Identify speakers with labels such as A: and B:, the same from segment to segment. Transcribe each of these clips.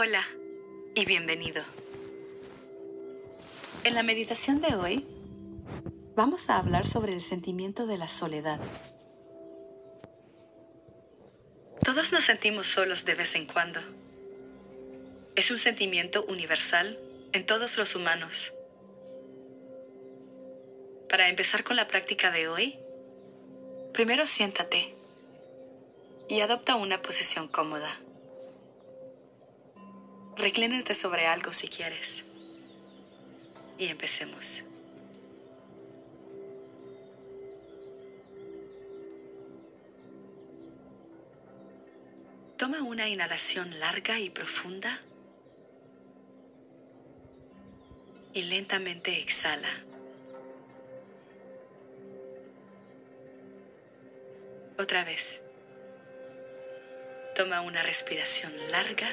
A: Hola y bienvenido. En la meditación de hoy vamos a hablar sobre el sentimiento de la soledad. Todos nos sentimos solos de vez en cuando. Es un sentimiento universal en todos los humanos. Para empezar con la práctica de hoy, primero siéntate y adopta una posición cómoda. Reclínate sobre algo si quieres. Y empecemos. Toma una inhalación larga y profunda y lentamente exhala. Otra vez. Toma una respiración larga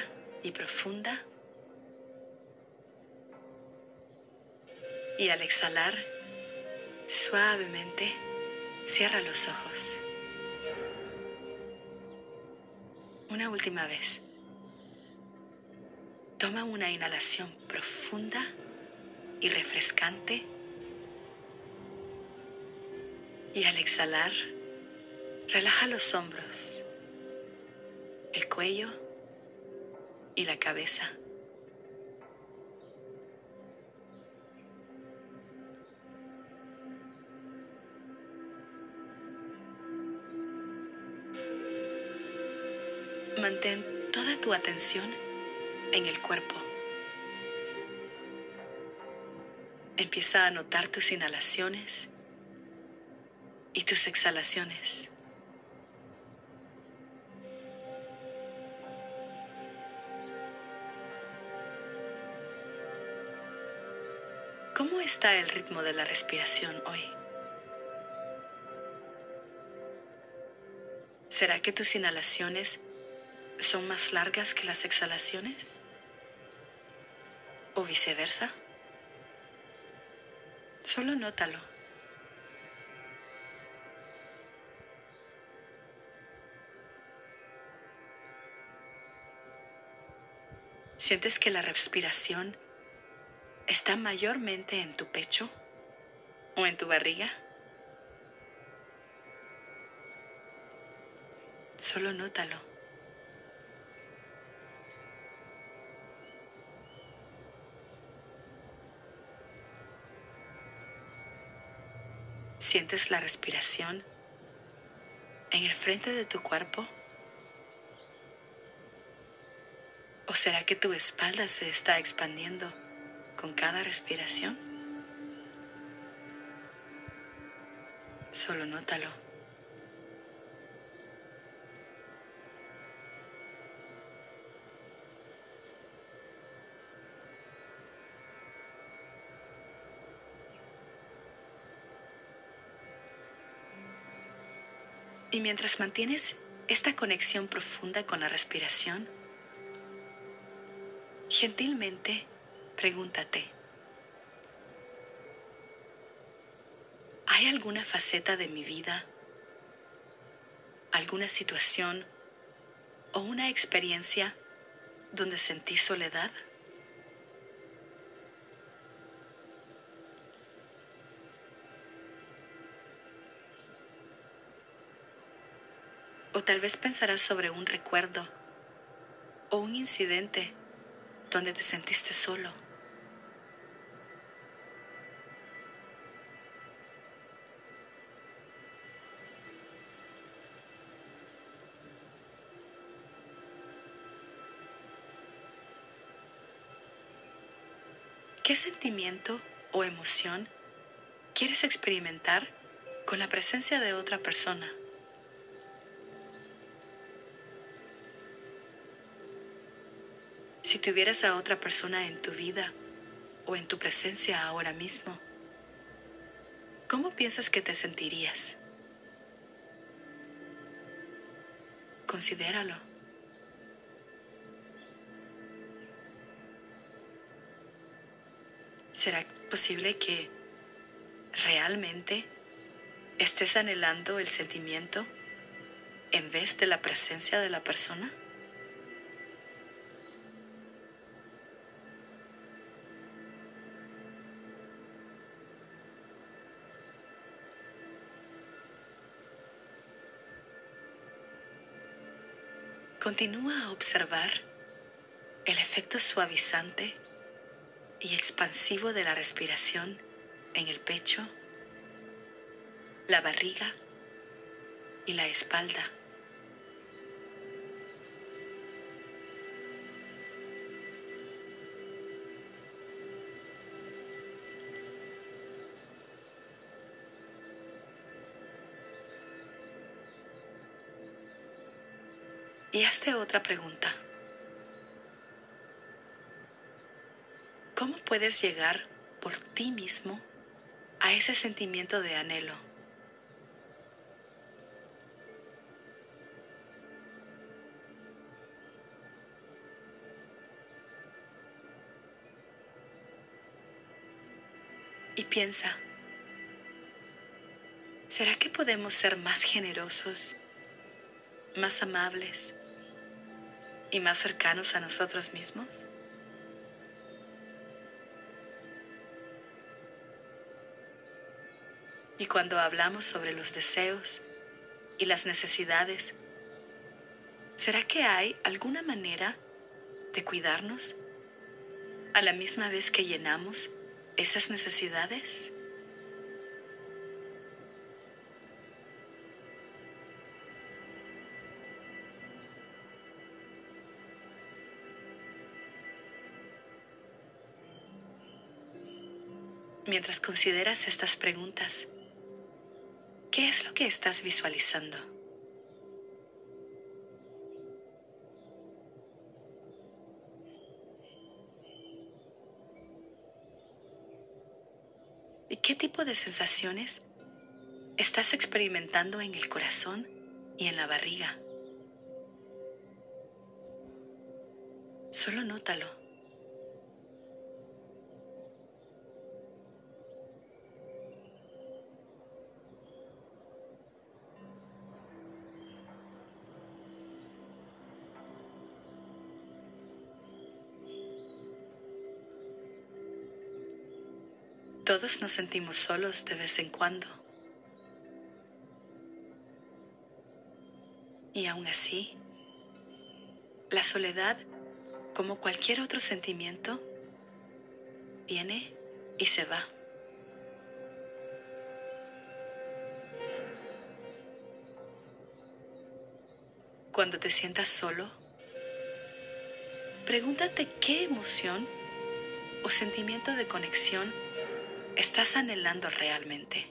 A: y profunda. Y al exhalar, suavemente cierra los ojos. Una última vez. Toma una inhalación profunda y refrescante. Y al exhalar, relaja los hombros, el cuello y la cabeza. Mantén toda tu atención en el cuerpo. Empieza a notar tus inhalaciones y tus exhalaciones. ¿Cómo está el ritmo de la respiración hoy? ¿Será que tus inhalaciones son más largas que las exhalaciones? ¿O viceversa? Solo nótalo. ¿Sientes que la respiración está mayormente en tu pecho o en tu barriga? Solo nótalo. ¿Sientes la respiración en el frente de tu cuerpo? ¿O será que tu espalda se está expandiendo? Con cada respiración. Solo nótalo. Y mientras mantienes esta conexión profunda con la respiración, gentilmente Pregúntate, ¿hay alguna faceta de mi vida, alguna situación o una experiencia donde sentí soledad? O tal vez pensarás sobre un recuerdo o un incidente donde te sentiste solo. ¿Qué sentimiento o emoción quieres experimentar con la presencia de otra persona? Si tuvieras a otra persona en tu vida o en tu presencia ahora mismo, ¿cómo piensas que te sentirías? Considéralo. ¿Será posible que realmente estés anhelando el sentimiento en vez de la presencia de la persona? Continúa a observar el efecto suavizante y expansivo de la respiración en el pecho, la barriga y la espalda. Y hazte otra pregunta. ¿Cómo puedes llegar por ti mismo a ese sentimiento de anhelo? Y piensa, ¿será que podemos ser más generosos, más amables, y más cercanos a nosotros mismos? Y cuando hablamos sobre los deseos y las necesidades, ¿será que hay alguna manera de cuidarnos a la misma vez que llenamos esas necesidades? Mientras consideras estas preguntas, ¿qué es lo que estás visualizando? ¿Y qué tipo de sensaciones estás experimentando en el corazón y en la barriga? Solo nótalo. Todos nos sentimos solos de vez en cuando. Y aún así, la soledad, como cualquier otro sentimiento, viene y se va. Cuando te sientas solo, pregúntate qué emoción o sentimiento de conexión estás anhelando realmente?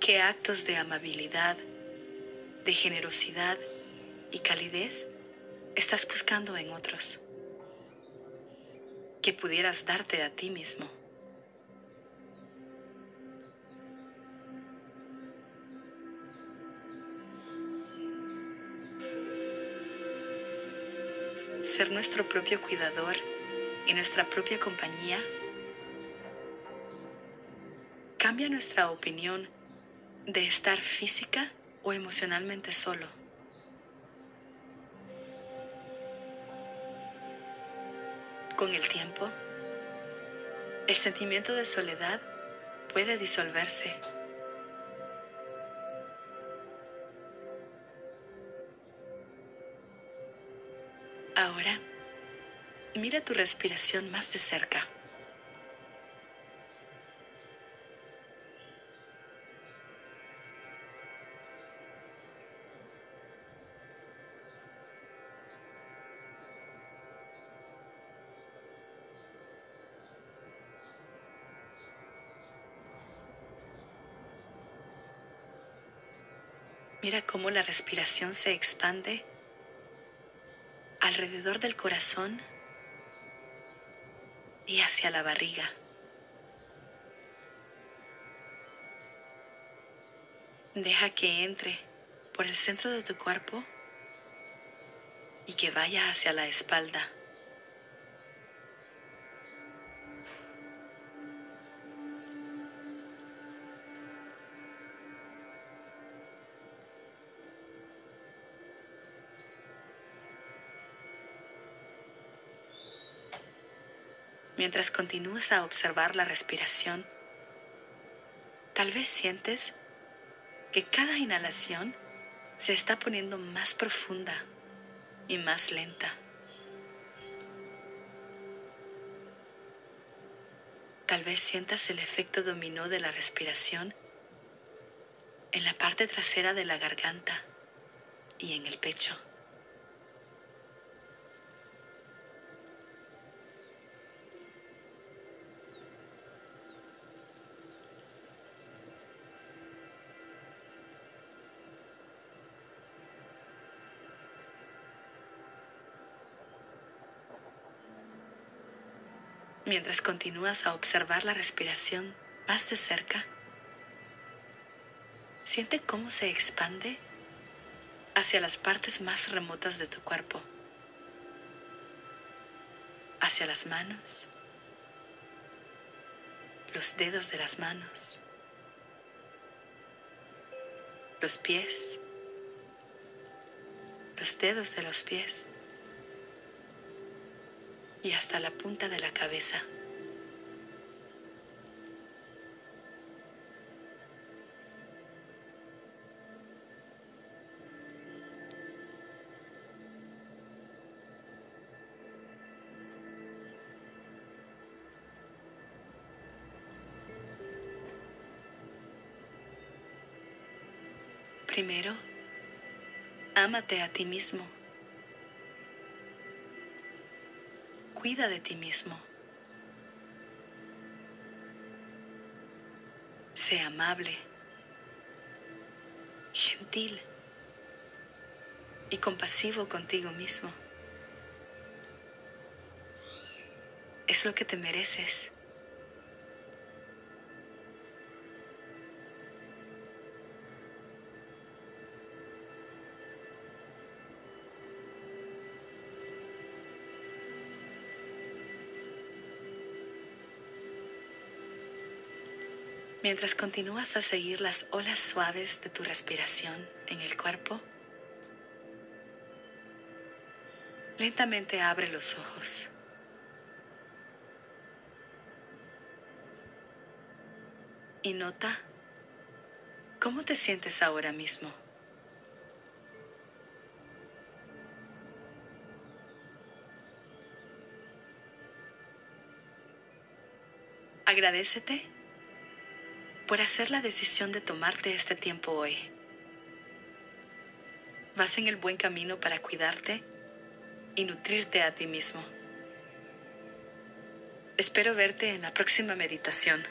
A: ¿Qué actos de amabilidad, de generosidad y calidez estás buscando en otros? Que pudieras darte a ti mismo. Ser nuestro propio cuidador y nuestra propia compañía, cambia nuestra opinión de estar física o emocionalmente solo. Con el tiempo, el sentimiento de soledad puede disolverse Ahora, mira tu respiración más de cerca. Mira cómo la respiración se expande alrededor del corazón y hacia la barriga. Deja que entre por el centro de tu cuerpo y que vaya hacia la espalda. Mientras continúas a observar la respiración, tal vez sientes que cada inhalación se está poniendo más profunda y más lenta. Tal vez sientas el efecto dominó de la respiración en la parte trasera de la garganta y en el pecho. Mientras continúas a observar la respiración más de cerca, siente cómo se expande hacia las partes más remotas de tu cuerpo, hacia las manos, los dedos de las manos, los pies, los dedos de los pies y hasta la punta de la cabeza. Primero, ámate a ti mismo. Cuida de ti mismo. Sé amable, gentil y compasivo contigo mismo. Es lo que te mereces. Mientras continúas a seguir las olas suaves de tu respiración en el cuerpo, lentamente abre los ojos. Y nota cómo te sientes ahora mismo. Agradecete por hacer la decisión de tomarte este tiempo hoy. Vas en el buen camino para cuidarte y nutrirte a ti mismo. Espero verte en la próxima meditación.